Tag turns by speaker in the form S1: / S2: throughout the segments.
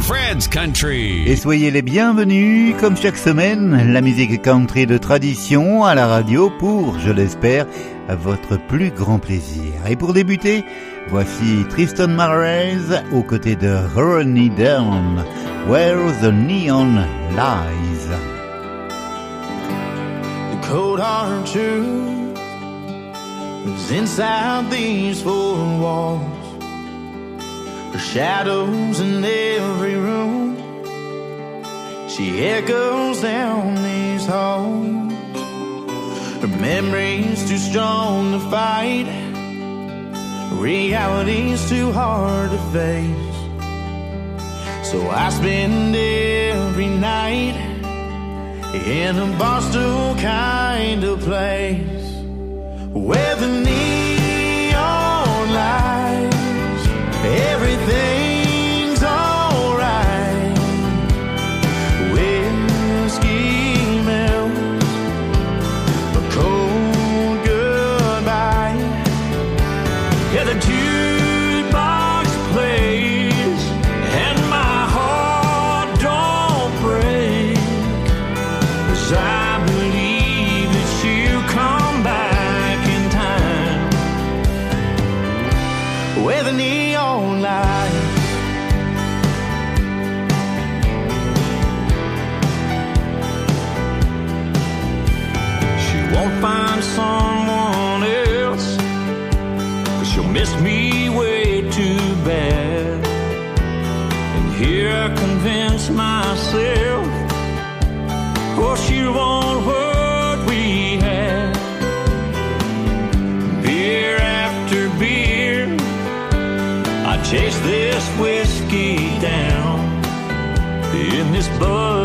S1: Fred's Country.
S2: Et soyez les bienvenus, comme chaque semaine, la musique country de tradition à la radio pour, je l'espère, votre plus grand plaisir. Et pour débuter, voici Tristan Marais aux côtés de Ronnie Down, Where the Neon Lies.
S3: The cold is inside these four walls. Her shadows in every room. She echoes down these halls. Her memory's too strong to fight. Reality's too hard to face. So I spend every night in a barstool kind of place where the neon here I convince myself, oh, she won't what we had. Beer after beer, I chase this whiskey down in this buzzing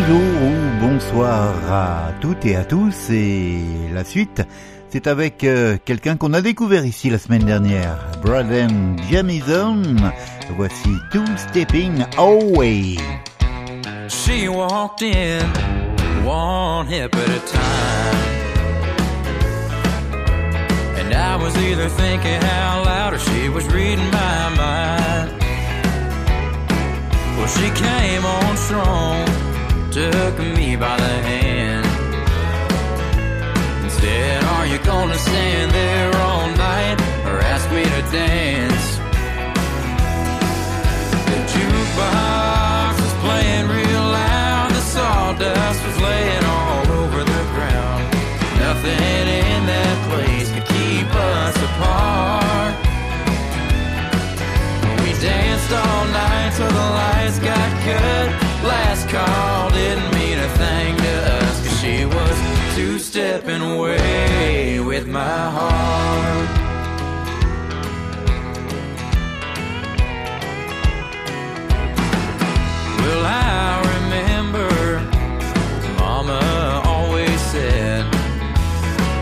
S2: Bonjour ou bonsoir à toutes et à tous et la suite c'est avec euh, quelqu'un qu'on a découvert ici la semaine dernière, Braden Jamison. Voici Two Stepping Away.
S4: She walked in one hip at a time. And I was either thinking out loud or she was reading my mind. Well, she came on strong, took me by the hand. And said, Are you gonna stand there all night or ask me to dance? The jukebox was playing real loud. The sawdust was laying all over the ground. Nothing in that place could keep us apart. We danced all night till the lights got cut. Last call slipping away with my heart.
S3: Well, I remember Mama always said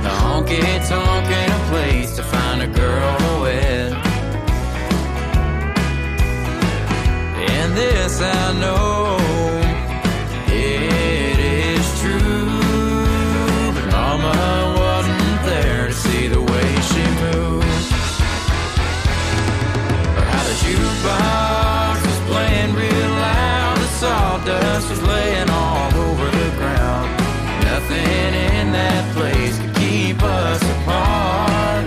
S3: the honky tonk ain't a place to find a girl to wed. And this I know. Stardust was laying all over the ground. Nothing in that place could keep us apart.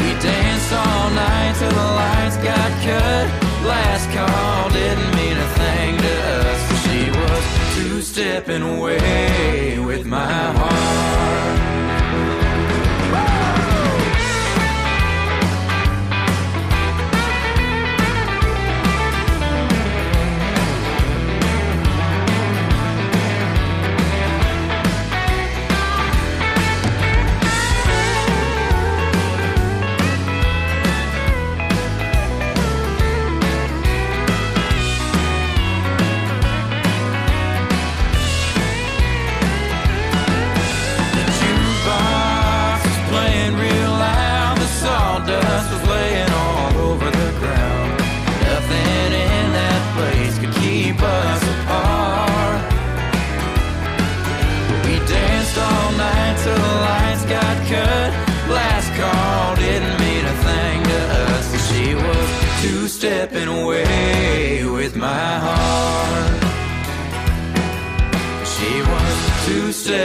S3: We danced all night till the lights got cut. Last call didn't mean a thing to us. She was two stepping away with my heart.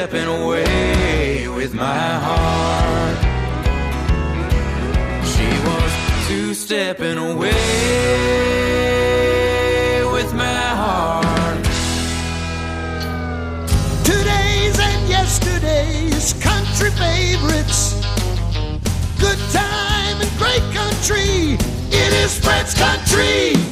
S3: Stepping away with my heart. She was two stepping away with my heart.
S5: Today's and yesterday's country favorites. Good time and great country. It is Fred's country.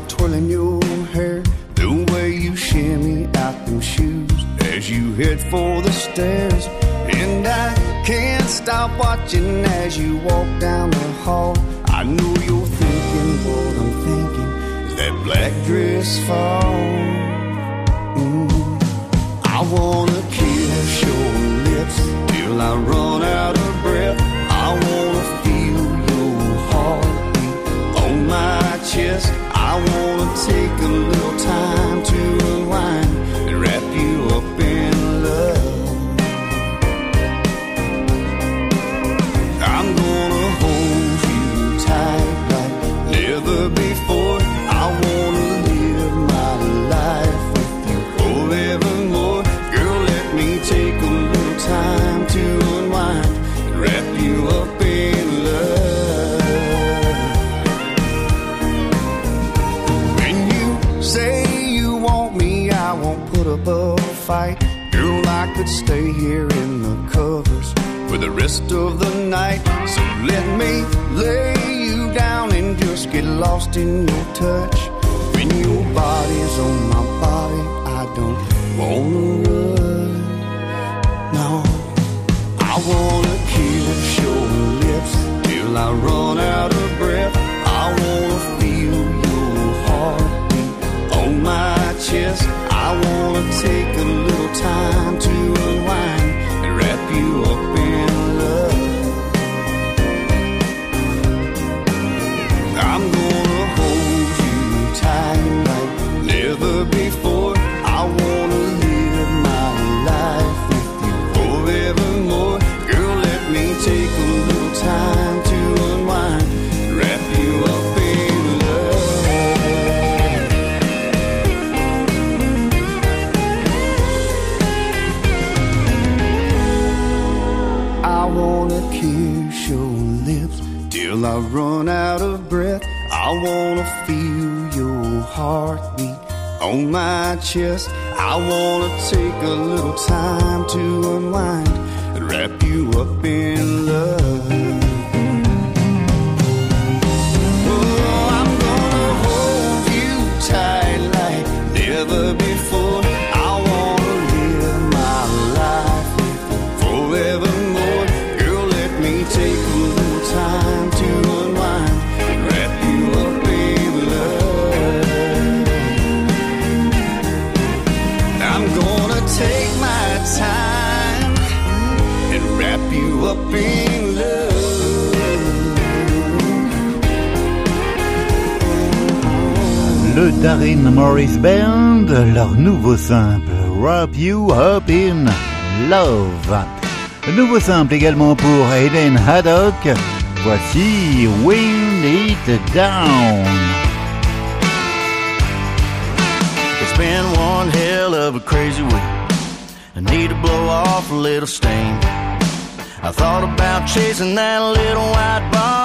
S6: Start twirling your hair. The way you shimmy out them shoes as you head for the stairs. And I can't stop watching as you walk down the hall. I know you're thinking what I'm thinking. Is that black dress fall? Mm. I wanna kiss your lips till I run out of a little time fight. Girl, I could stay here in the covers for the rest of the night. So let me lay you down and just get lost in your touch. When your body's on my body, I don't wanna I'm gonna hold you tight like never before. Heartbeat on my chest. I wanna take a little time to unwind and wrap you up in love.
S2: Le Darren Morris Band, leur nouveau simple Wrap You Up in Love. Nouveau simple également pour Aiden Haddock. Voici Wind It Down.
S7: It's been one hell of a crazy week. I need to blow off a little steam. I thought about chasing that little white ball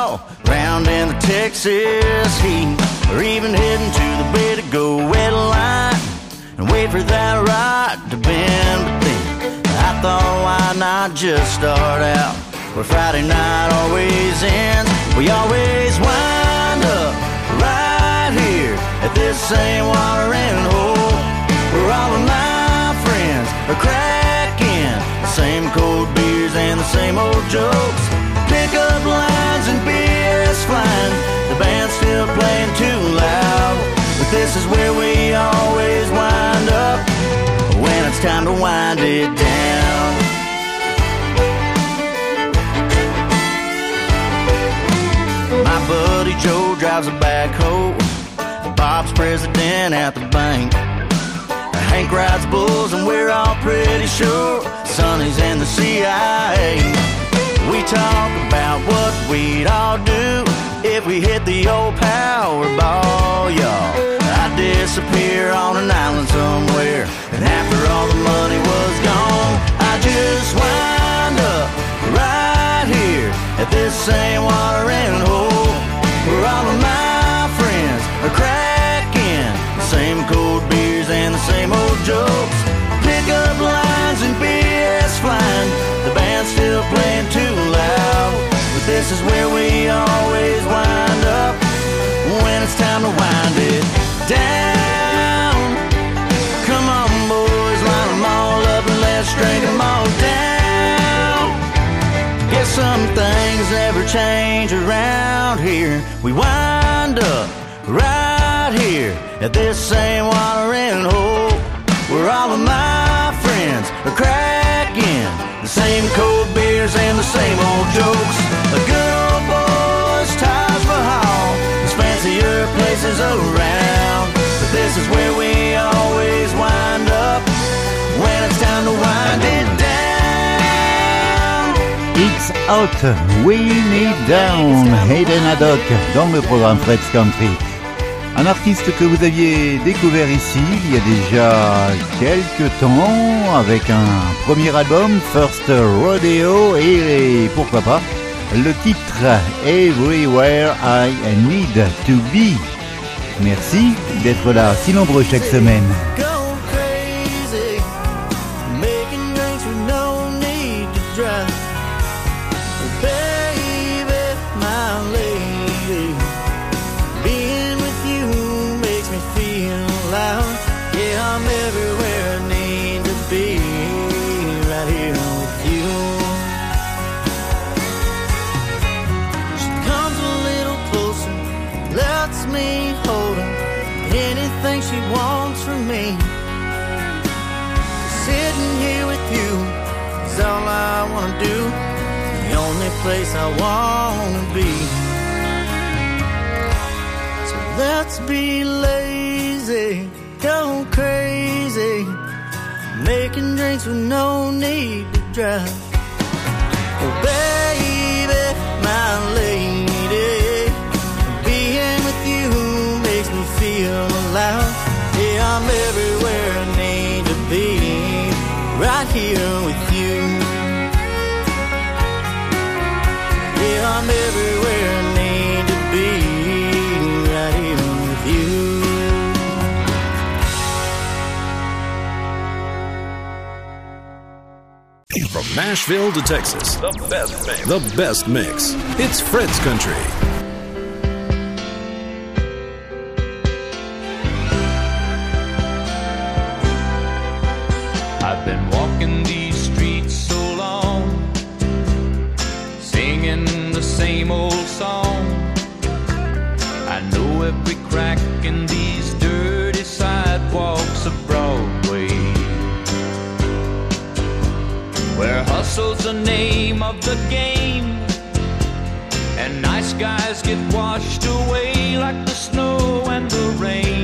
S7: round in the Texas heat, or even heading to the bay to go wet a line and wait for that ride to bend. But then I thought, why not just start out where Friday night always ends? We always wind up right here at this same watering hole where all of my friends are cracking the same cold beers and the same old jokes. Pick up lines and BS flying. The band's still playing too loud. But this is where we always wind up when it's time to wind it down. My buddy Joe drives a backhoe. Bob's president at the bank. Hank rides bulls, and we're all pretty sure Sonny's in the CIA. We talk about what we'd all do if we hit the old Powerball, y'all. I'd disappear on an island somewhere, and after all the money was gone, I just wind up right here at this same watering hole where all of my friends are cracking the same cold beers and the same old jokes. Pick up lines and BS flying. The band's still playing too loud. But this is where we always wind up when it's time to wind it down. Come on, boys, line them all up and let's drink them all down. Guess some things never change around here. We wind up right here at this same watering hole where all of my friends are the same cold beers and the same old jokes. Boys Taj Mahal, there's fancier places around, but this is where we always wind up when it's time to wind it down.
S2: It's out, Win It Down, Hayden Haddock, dans le programme Fred's Country. Un artiste que vous aviez découvert ici il y a déjà quelques temps avec un premier album, First Rodeo, et pourquoi pas le titre Everywhere I Need to Be. Merci d'être là si nombreux chaque semaine.
S7: Place I wanna be. So let's be lazy, go crazy, making drinks with no need to drive. Oh, baby, my lady, being with you makes me feel alive. Yeah, I'm everywhere I need to be, right here with you. I'm everywhere I need to be, right here with you.
S8: From Nashville to Texas, the best mix. The best mix. It's Fred's Country.
S9: The name of the game, and nice guys get washed away like the snow and the rain.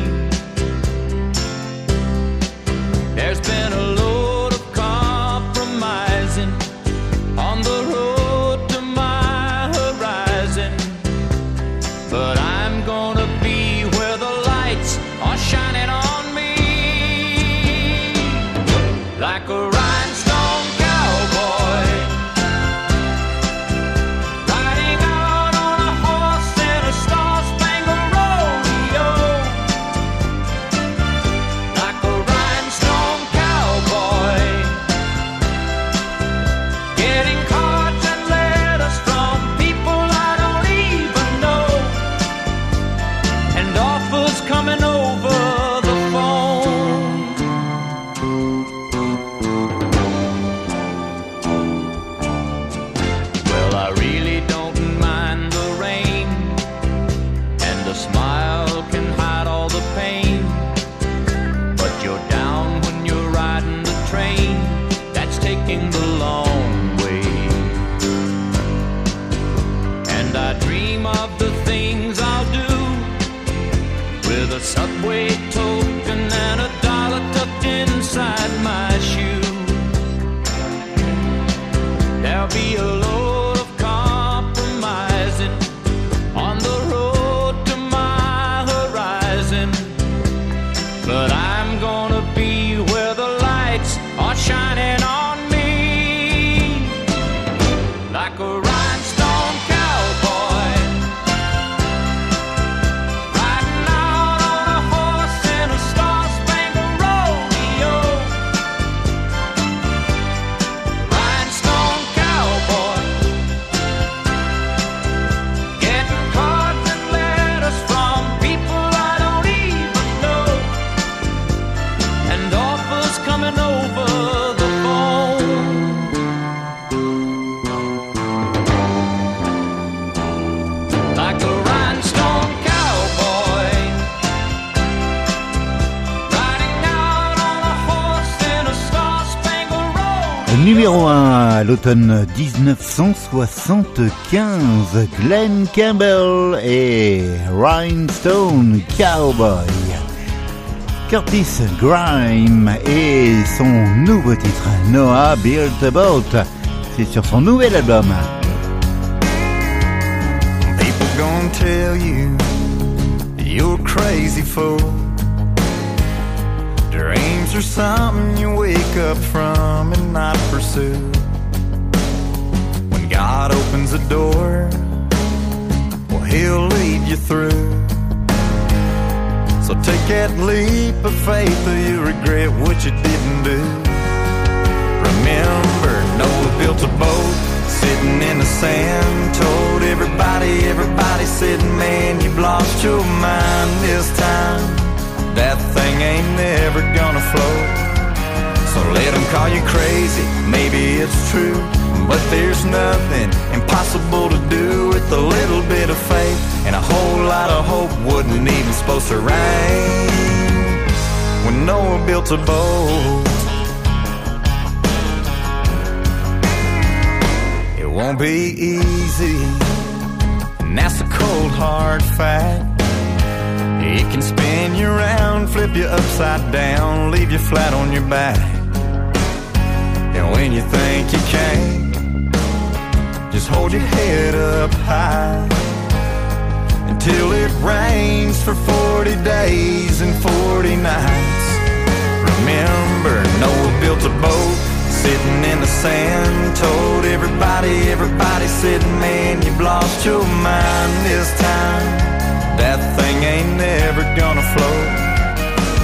S2: L'automne 1975, Glenn Campbell et Rhinestone Cowboy. Curtis Grime et son nouveau titre, Noah Built a Boat. C'est sur son nouvel album.
S10: People gonna tell you you're crazy fool. Dreams are something you wake up from and not pursue. God opens a door, well, He'll lead you through. So take that leap of faith or you regret what you didn't do. Remember, Noah built a boat sitting in the sand. Told everybody, everybody said, man, you've lost your mind this time. That thing ain't never gonna float. So let them call you crazy, maybe it's true. But there's nothing impossible to do with a little bit of faith. And a whole lot of hope wasn't even supposed to rain. When Noah built a boat, it won't be easy. And that's a cold hard fact. It can spin you around, flip you upside down, leave you flat on your back. When you think you can't, just hold your head up high until it rains for 40 days and 40 nights. Remember, Noah built a boat sitting in the sand, told everybody, everybody said, man, you've lost your mind this time. That thing ain't never gonna float.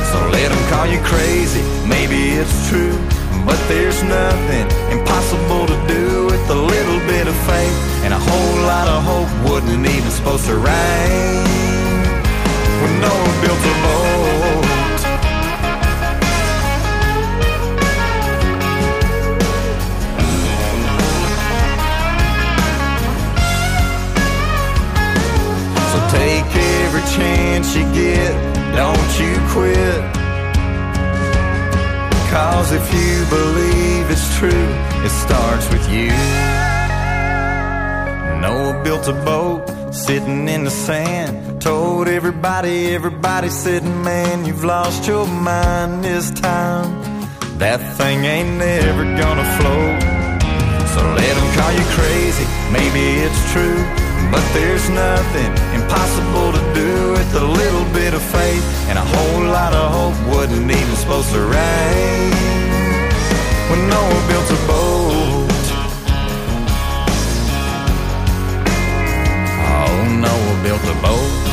S10: So let them call you crazy, maybe it's true. But there's nothing impossible to do with a little bit of faith. And a whole lot of hope wasn't even supposed to rain. When Noah built a boat. So take every chance you get, don't you quit. Cause if you believe it's true, it starts with you. Noah built a boat sitting in the sand. Told everybody, everybody said, man, you've lost your mind this time. That thing ain't never gonna float. So let them call you crazy, maybe it's true. But there's nothing impossible to do with a little bit of faith and a whole lot of hope wasn't even supposed to rain. When Noah built a boat, oh Noah built a boat.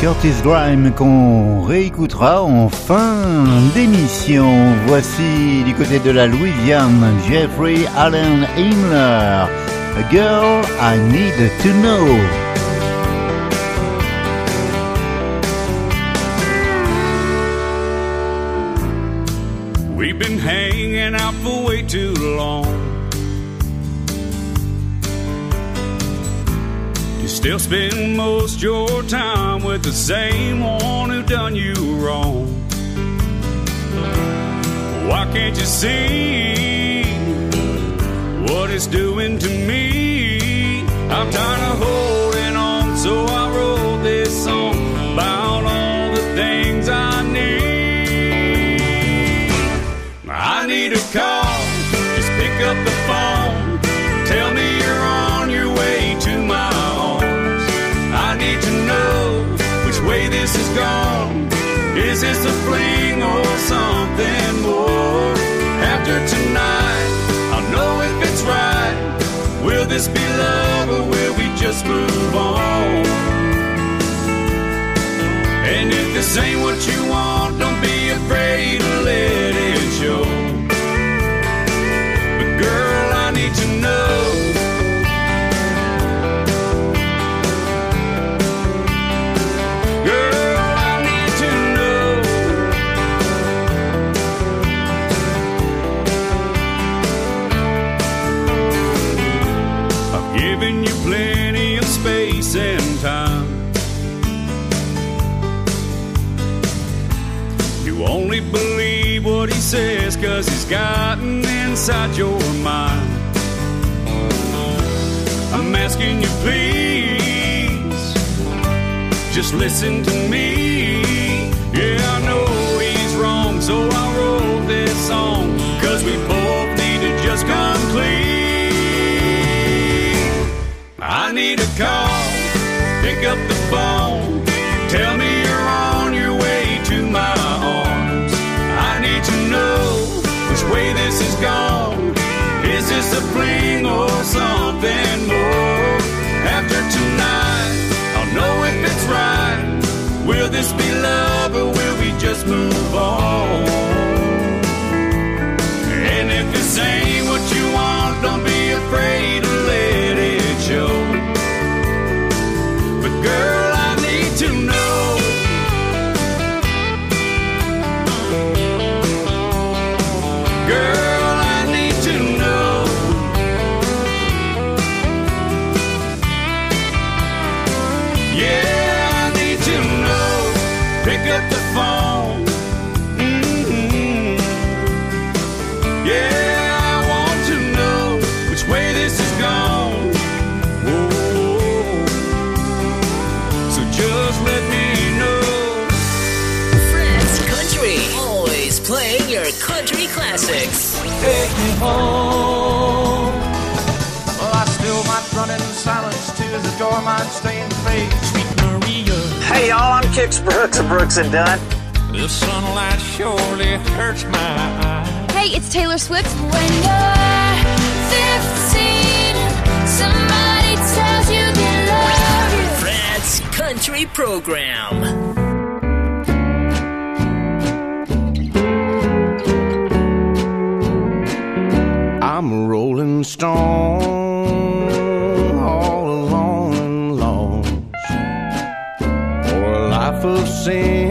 S2: Curtis Grime qu'on réécoutera en fin d'émission. Voici du côté de la Louisiane Jeffrey Allen Himmler A Girl I Need to Know.
S1: Spend most your time with the same one who done you wrong. Why can't you see what it's doing to me? Is this a fling or says cause he's gotten inside your mind. I'm asking you, please, just listen to me. Yeah, I know he's wrong, so I wrote this song. Cause we both need to just come clean. I need a call, pick up something more? After tonight, I'll know if it's right. Will this be love or will we just move on?
S11: Classics.
S12: Take me home. Well, I still might run in silence to the door, might stay in faith. Sweet Maria.
S13: Hey y'all, I'm Kix Brooks of Brooks and Dunn.
S12: The sunlight surely hurts my eyes.
S14: Hey, it's Taylor Swift. When you're 15, somebody tells you they love you.
S11: Fred's Country Program.
S6: I'm a rolling stone, all alone and lost. For a life of sin,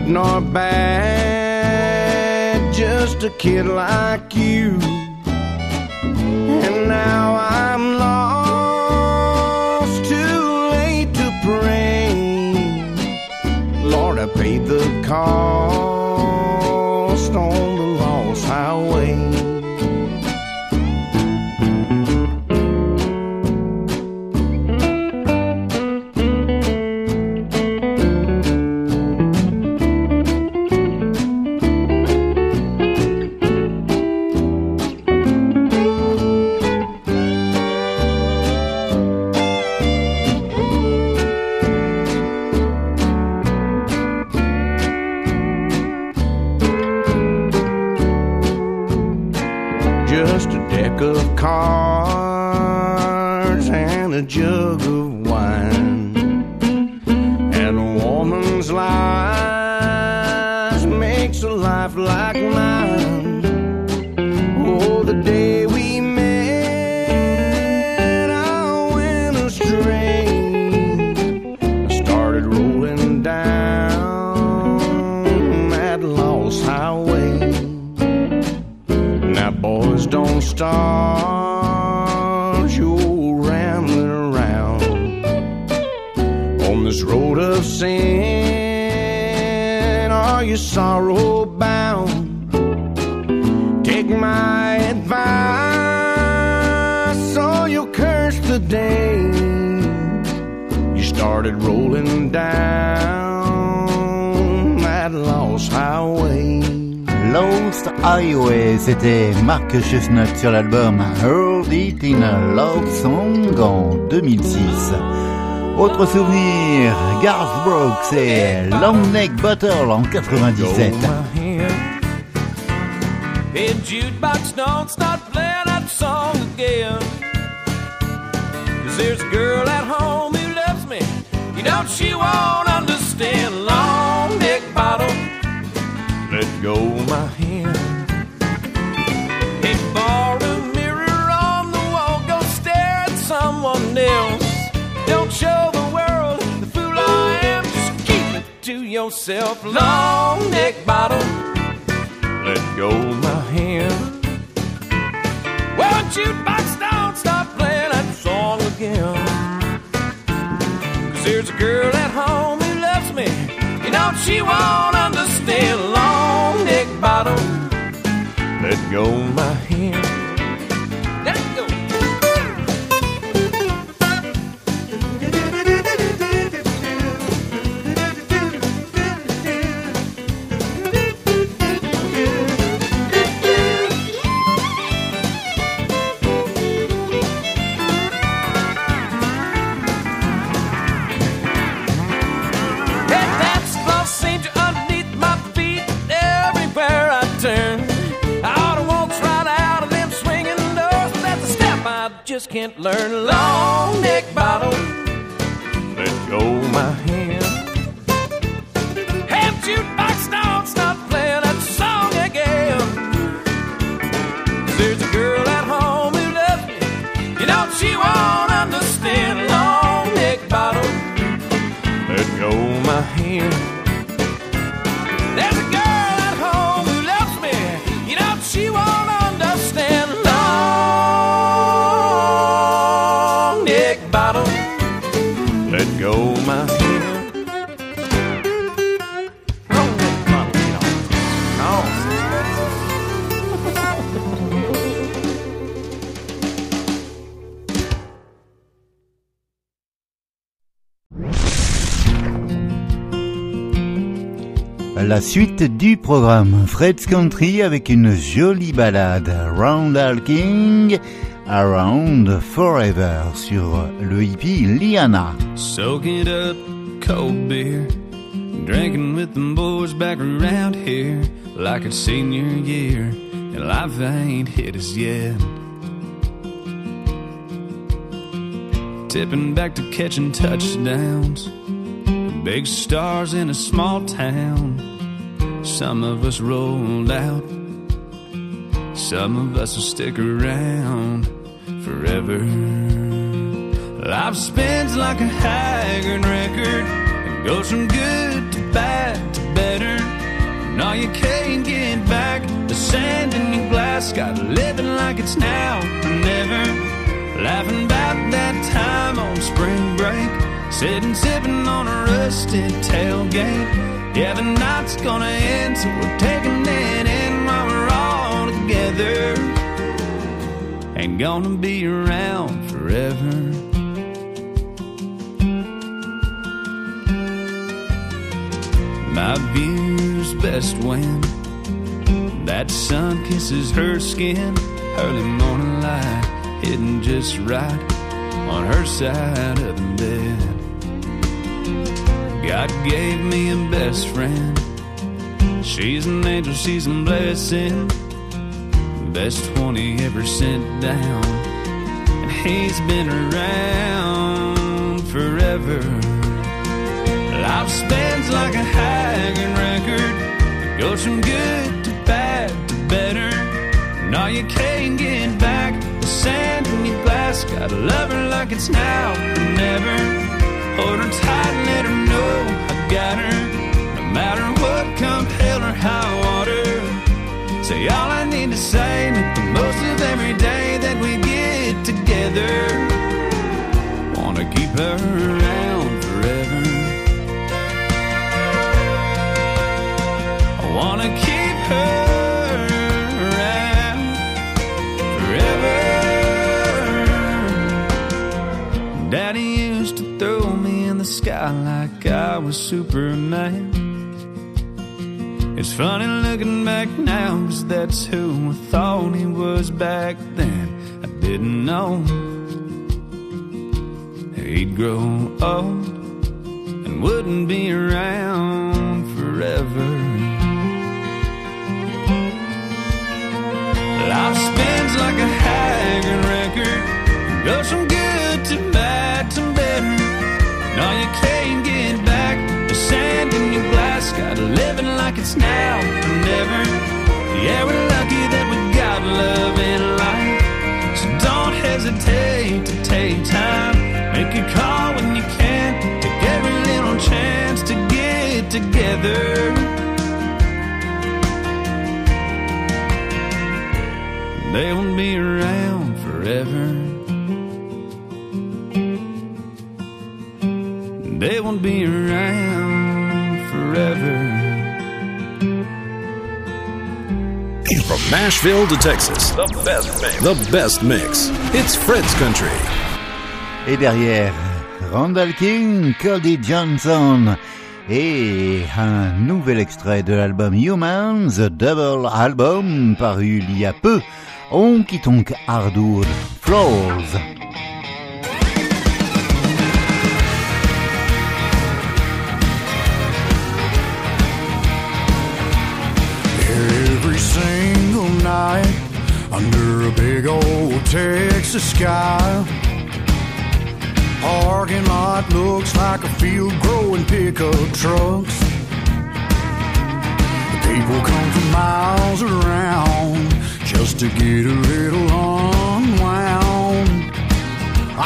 S6: good nor bad, just a kid like you. And now I'm lost, too late to pray. Lord, I paid the cost on the lost highway.
S2: C'était Mark Chestnut sur l'album Heard It in a Love Song en 2006. Autre souvenir, Garth Brooks et Long Neck Bottle en 97.
S9: Hey, jukebox, don't start playing that song again. Cause there's a girl at home who loves me. You she won't understand. Long neck
S6: Let go my hand.
S9: Yourself. Long neck bottle.
S6: Let go my hand.
S9: Well, jukebox, don't stop playing that song again. Cause there's a girl at home who loves me. You know she won't understand. Long neck bottle.
S6: Let go my hand.
S9: Can't learn. Long neck bottle,
S6: Let go my hand.
S9: have jukebox, don't stop playing that song again. 'Cause there's a girl at home who loves me. You know she won't understand. Long neck bottle.
S6: Let go my hand. Go.
S2: La suite du programme Fred's Country avec une jolie balade Roundal King Around Forever sur le hippie Leanna.
S1: Soaking up cold beer, drinking with them boys back around here, like it's senior year, and life ain't hit us yet. Tipping back to catching touchdowns, big stars in a small town. Some of us rolled out, some of us will stick around forever. Life spins like a haggard record and goes from good to bad to better. No, you can't get back the sand in your glass. Got living like it's now or never. Laughing about that time on spring break. Sitting sipping on a rusted tailgate. Yeah, the night's gonna end, so we're taking it in while we're all together. Ain't gonna be around forever. My view's best when that sun kisses her skin. Early morning light hitting just right on her side of the bed. God gave me a best friend. She's an angel, she's a blessing. Best 20 ever sent down. And he's been around forever. Life spins like a hanging record. It goes from good to bad to better. No, you can't get back the sand in your glass. Gotta love her like it's now or never. Hold her tight and let her know I got her. No matter what, come Say all I need to say, make the most of every day that we get together. Wanna keep her around forever. I wanna keep her. Daddy used to throw me in the sky like I was Superman. It's funny looking back now, cause that's who I thought he was back then. I didn't know he'd grow old and wouldn't be around forever. Life spins like a hanging record, goes from good to bad to better. No, you can't get back the sand Gotta live it like it's now or never. Yeah, we're lucky that we got love in life. So don't hesitate to take time. Make a call when you can. Take every little chance to get together. They won't be around forever. They won't be around forever.
S8: From Nashville to Texas, the best mix. The best mix. It's Fred's Country.
S2: Et derrière, Randall King, Cody Johnson et un nouvel extrait de l'album Humans, The Double Album, paru il y a peu, Honky Tonk Hardwood Floors.
S15: Night under a big old Texas sky. Parking lot looks like a field growing pickup trucks. People come from miles around just to get a little unwound.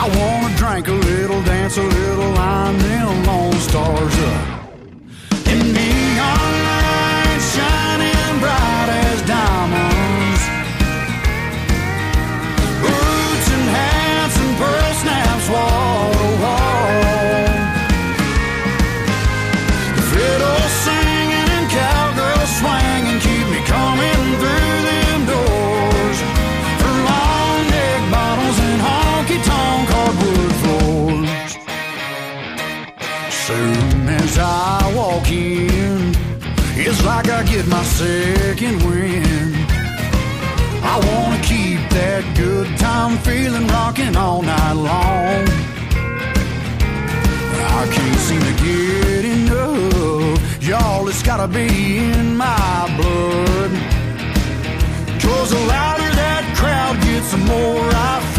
S15: I wanna drink a little, dance a little, line them lone stars up. Like I get my second wind. I wanna keep that good time feeling rocking all night long. I can't seem to get enough, y'all. It's gotta be in my blood. Cause the louder that crowd gets, the more I feel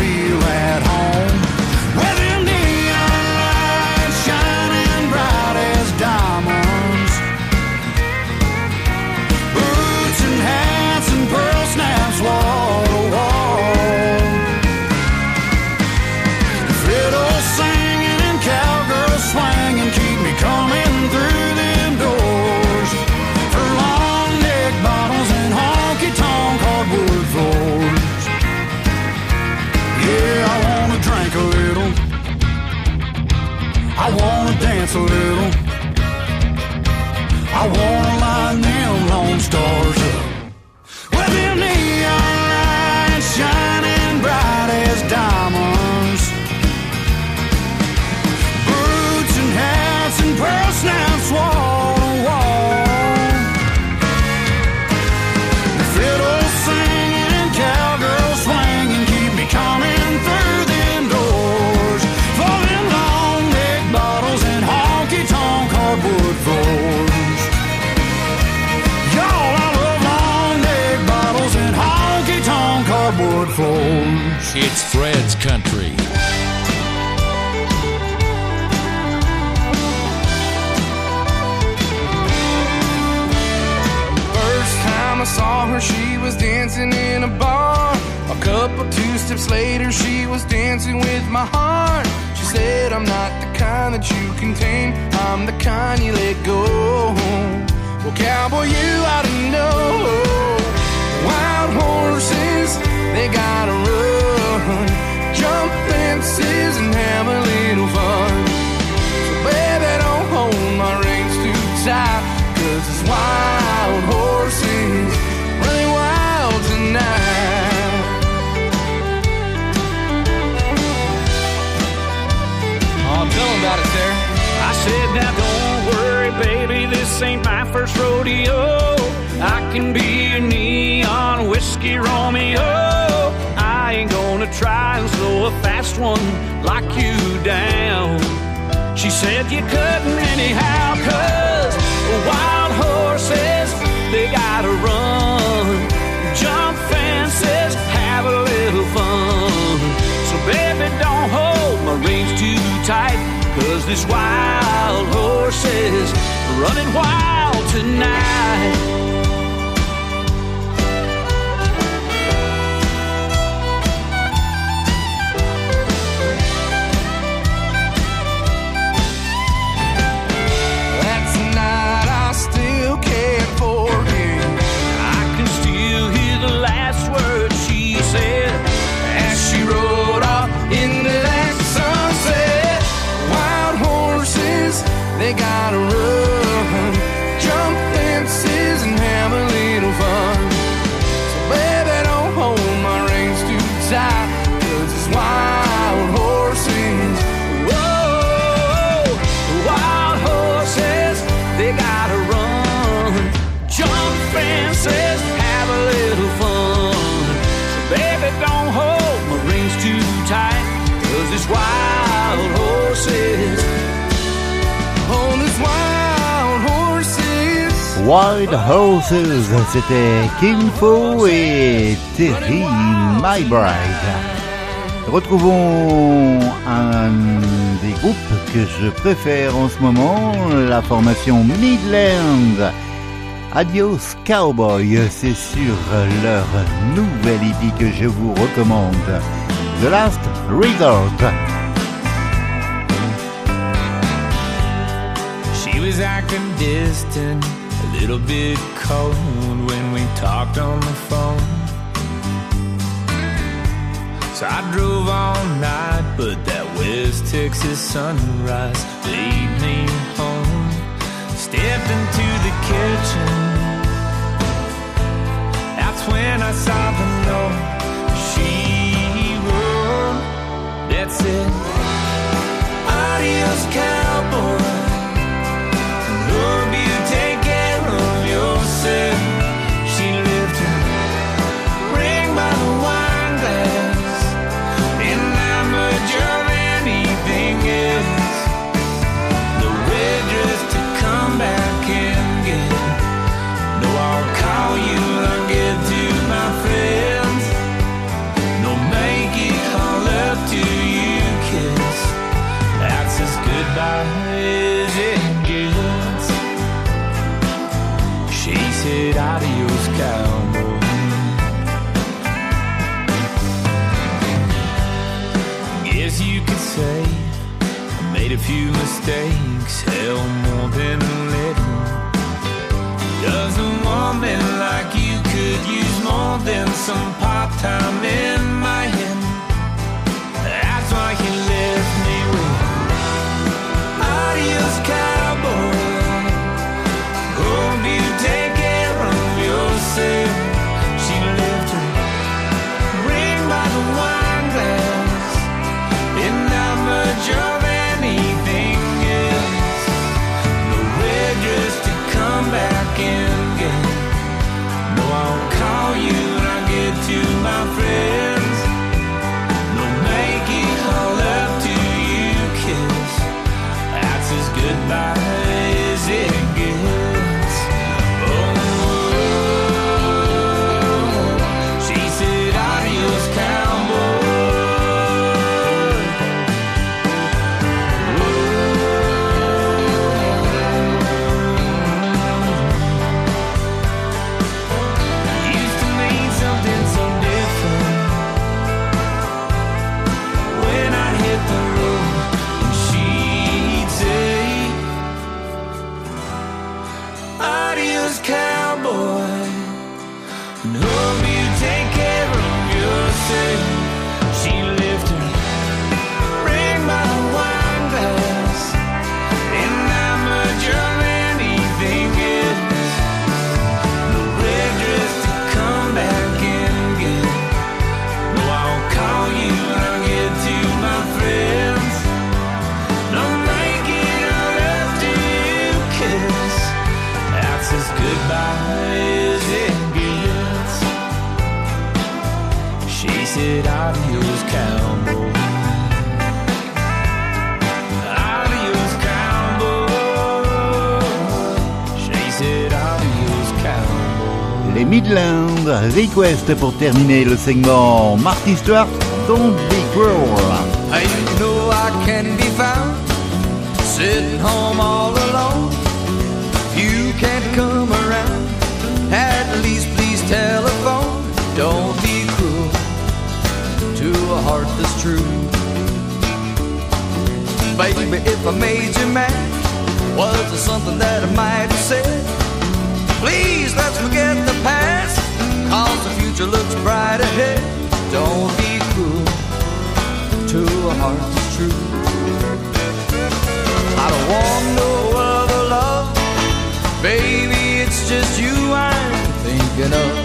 S3: steps later, she was dancing with my heart. She said, I'm not the kind that you contain, I'm the kind you let go. Well, cowboy, you ought to know.
S1: Can be your neon whiskey Romeo. I ain't gonna try and slow a fast one like you down. She said you couldn't anyhow, cause wild horses, they gotta run. Jump fences, have a little fun. So baby, don't hold my reins too tight, cause this wild horse is running wild tonight.
S3: Wild Horses,
S2: c'était Kim Fo et Terry My Bride. Retrouvons un des groupes que je préfère en ce moment, la formation Midland. Adios Cowboy, c'est sur leur nouvel EP que je vous recommande. The Last Resort.
S3: A little bit cold when we talked on the phone. So I drove all night, but that West Texas sunrise laid me home. Stepped into the kitchen. That's when I saw the note she wrote. That said, Adios, cowboy. Few mistakes, hell more than a little. Does a woman like you could use more than some part time in face it, adios, cowboy. Adios, cowboy. Chase it, adios, cowboy.
S2: Les Midlands, Request pour terminer le segment. Marty Stewart, Don't Be Cruel.
S6: I know I can be found sitting home all alone. You can't come around. At least please telephone. Don't a heart that's true. Baby, if I made you mad, was there something that I might have said? Please let's forget the past, cause the future looks bright ahead. Don't be cruel to a heart that's true. I don't want no other love, baby, it's just you I'm thinking of.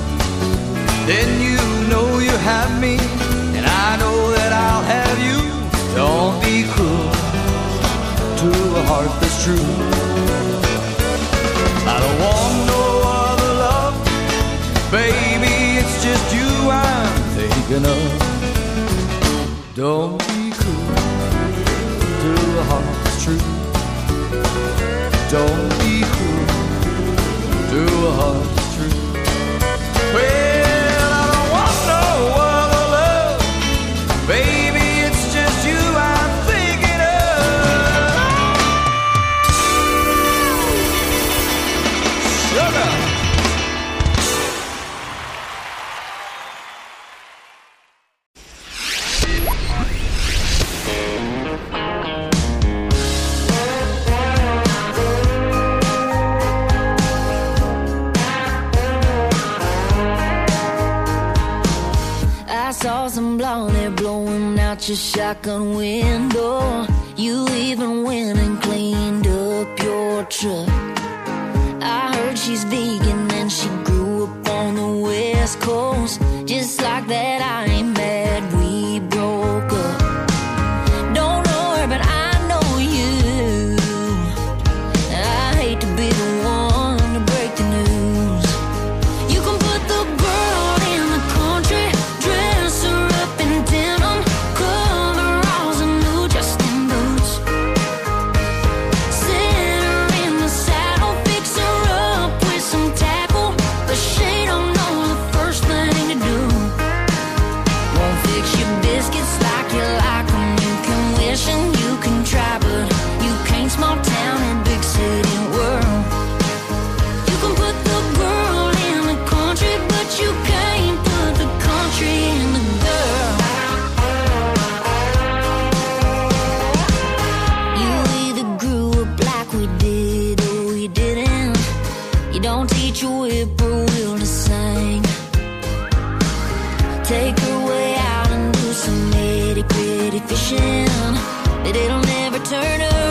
S6: Then you know you have me, and I know that I'll have you. Don't be cruel to a heart that's true. I don't want no other love, baby. It's just you I'm thinking of. Don't be cruel to a heart that's true. Don't be cruel to a heart
S16: your teach a whippoorwill to sing. Take her way out and do some nitty gritty fishing. But it'll
S2: never turn around.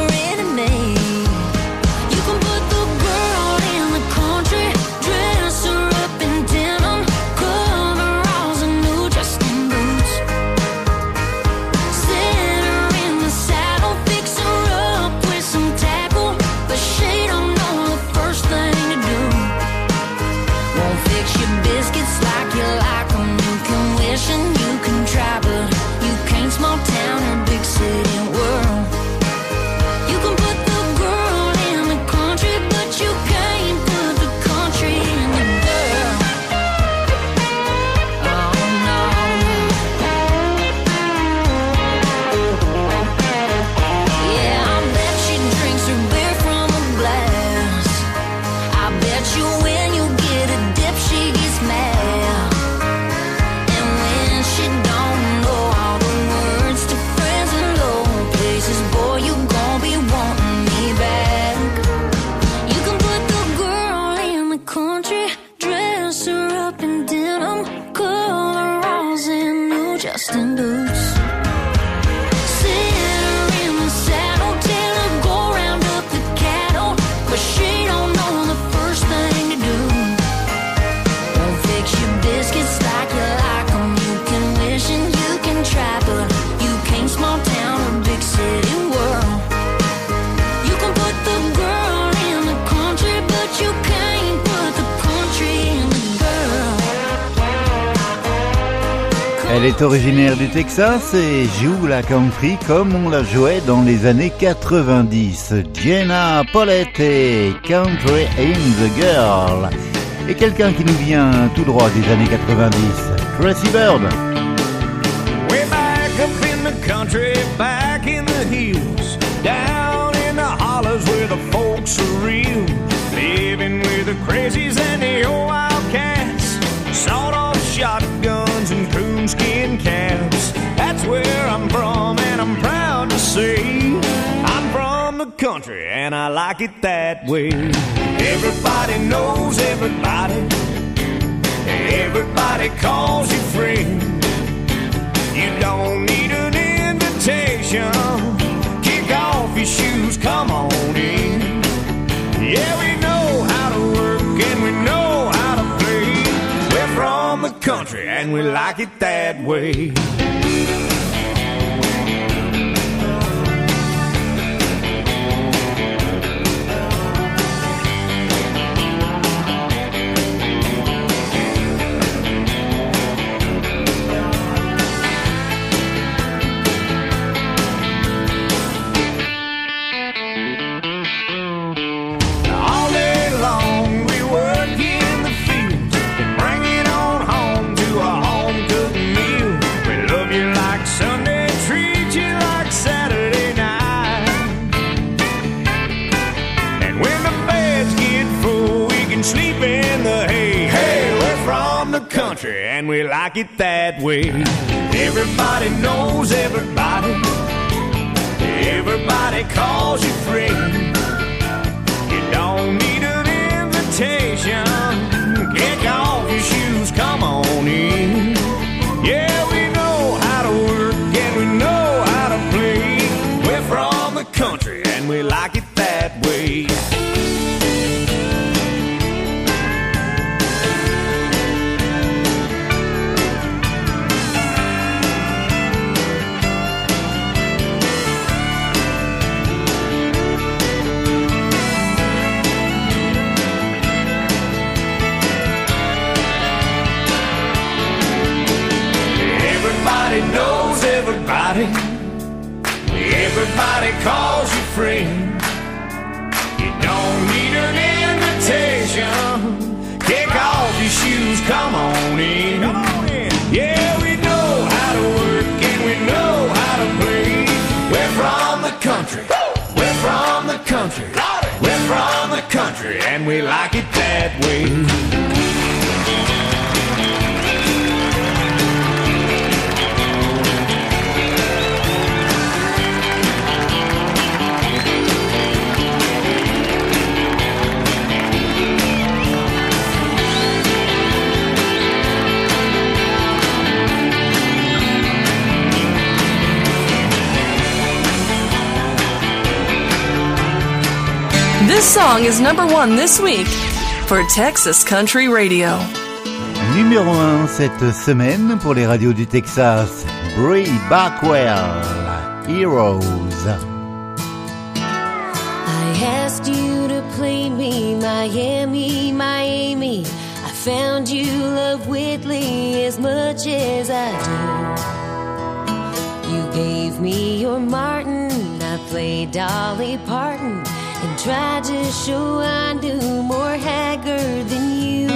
S2: Originaire du Texas et joue la country comme on la jouait dans les années 90. Jenna Paulette et Country in the Girl. Et quelqu'un qui nous vient tout droit des années 90, Tracy Bird.
S1: Back up in the country, back in the hills, down in the hollows where the folks are real, living with the crazies country, and I like it that way. Everybody knows everybody. Everybody calls you friend. You don't need an invitation. Kick off your shoes, come on in. Yeah, we know how to work and we know how to play. We're from the country and we like it that way. And we like it that way. Everybody knows everybody. Everybody calls you friend.
S17: Song is number one this week for Texas Country Radio.
S2: Numéro 1 cette semaine pour les radios du Texas, Bri Bagwell, Heroes.
S16: I asked you to play me Miami, My Amy. I found you love Whitley as much as I do. You gave me your Martin, I played Dolly Parton, and tried to show I knew more Haggard than you.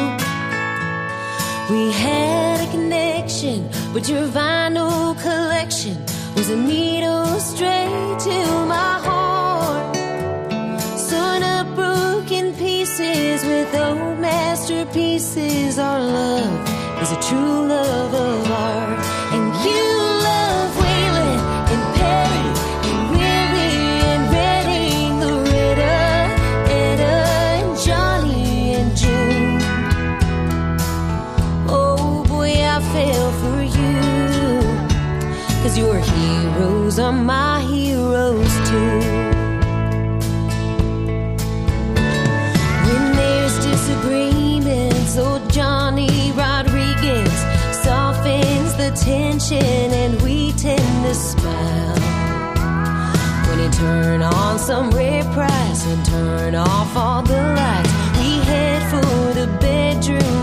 S16: We had a connection, but your vinyl collection was a needle straight to my heart. Sewn up broken pieces with old masterpieces. Our love is a true love of art. Cause your heroes are my heroes too. When there's disagreements, old Johnny Rodriguez softens the tension and we tend to smile. When you turn on some Ray Price and turn off all the lights, we head for the bedroom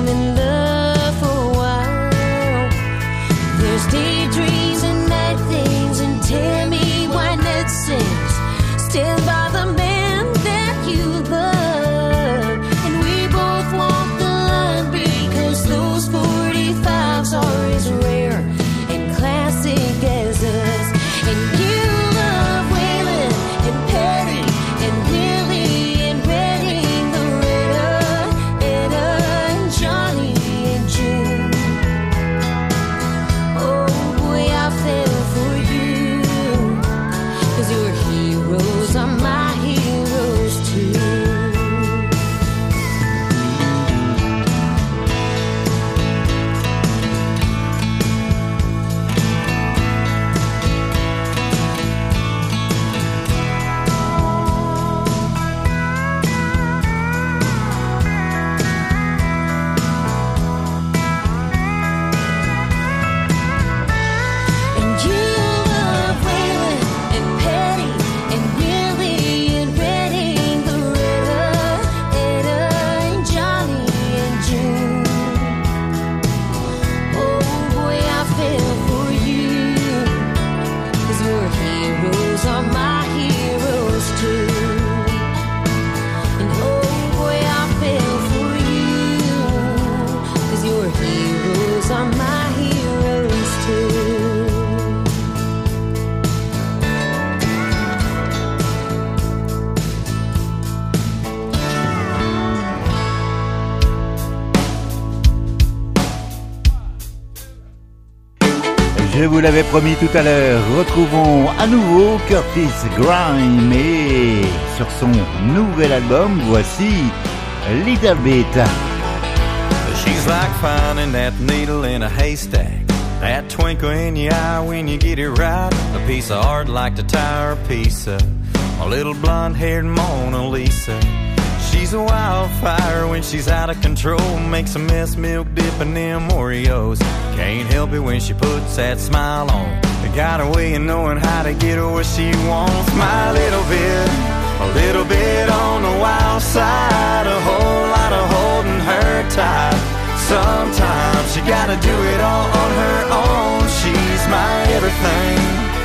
S2: vous l'avais promis tout à l'heure, retrouvons à nouveau Curtis Grime et sur son nouvel album, voici Little Bit.
S10: She's like finding that needle in a haystack. That twinkle in your eye when you get it right. A piece of art like to tie her piece a little blonde haired Mona Lisa. She's a wildfire when she's out of control. Makes a mess, milk dipping them Oreos. Can't help it when she puts that smile on. They got a way of knowing how to get her where she wants. My little bit, a little bit on the wild side. A whole lot of holding her tight. Sometimes she gotta do it all on her own. She's my everything,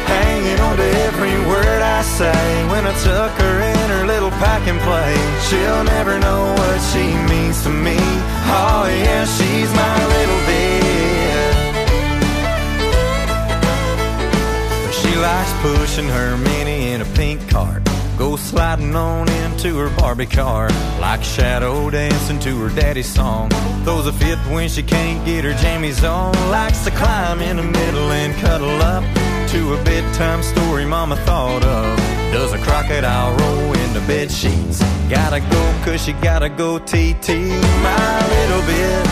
S10: hanging on to every word I say. When I tuck her in her little pack and play, she'll never know what she means to me. Oh yeah, she's my little bit. Likes pushing her mini in a pink cart. Go sliding on into her Barbie car. Like shadow dancing to her daddy's song. Throws a fit when she can't get her jammies on. Likes to climb in the middle and cuddle up to a bedtime story mama thought of. Does a crocodile roll in the bed sheets? Gotta go cause she gotta go TT. My little bit,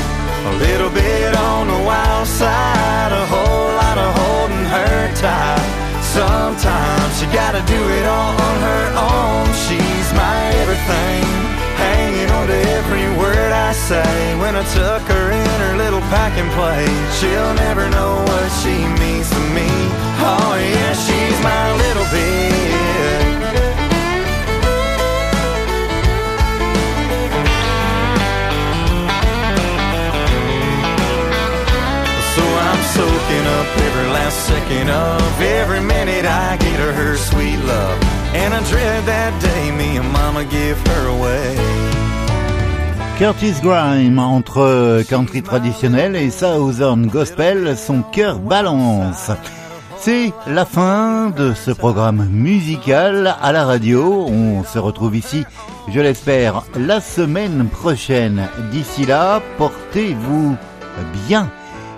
S10: a little bit on the wild side. A whole lot of holding her tight. Sometimes she gotta do it all on her own. She's my everything, hanging on to every word I say. When I tuck her in her little pack and play, she'll never know what she means to me. Oh yeah, she's my little bit. Up every last second of every minute I get her her sweet love. And I dread that day me and mama give her away.
S2: Curtis Grime, entre country traditionnel et southern gospel, son cœur balance. C'est la fin de ce programme musical à la radio. On se retrouve ici, je l'espère, la semaine prochaine. D'ici là, portez-vous bien.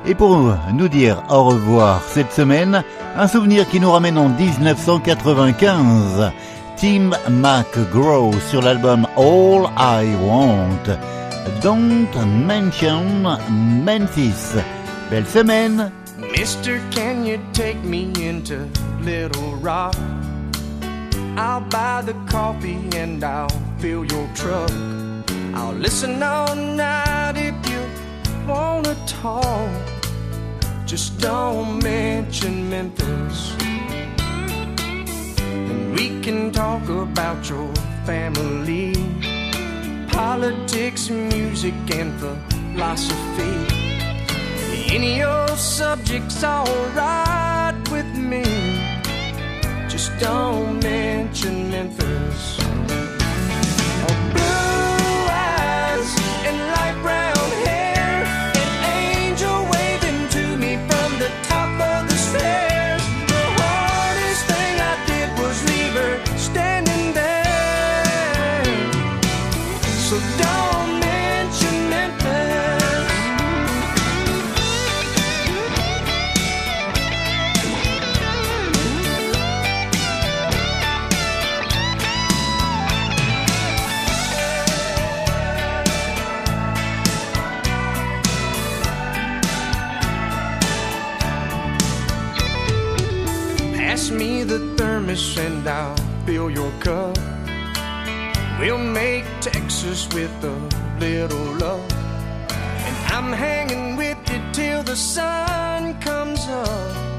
S2: Et pour nous dire au revoir cette semaine, un souvenir qui nous ramène en 1995. Tim McGraw sur l'album All I Want. Don't mention Memphis. Belle semaine.
S18: Mister, can you take me into Little Rock? I'll buy the coffee and I'll fill your truck. I'll listen all night if you wanna talk. Just don't mention Memphis. And we can talk about your family, politics, music, and philosophy. Any old subject's alright with me. Just don't mention Memphis.
S6: Thermos and I'll fill your cup. We'll make Texas with a little love. And I'm hanging with you till the sun comes up.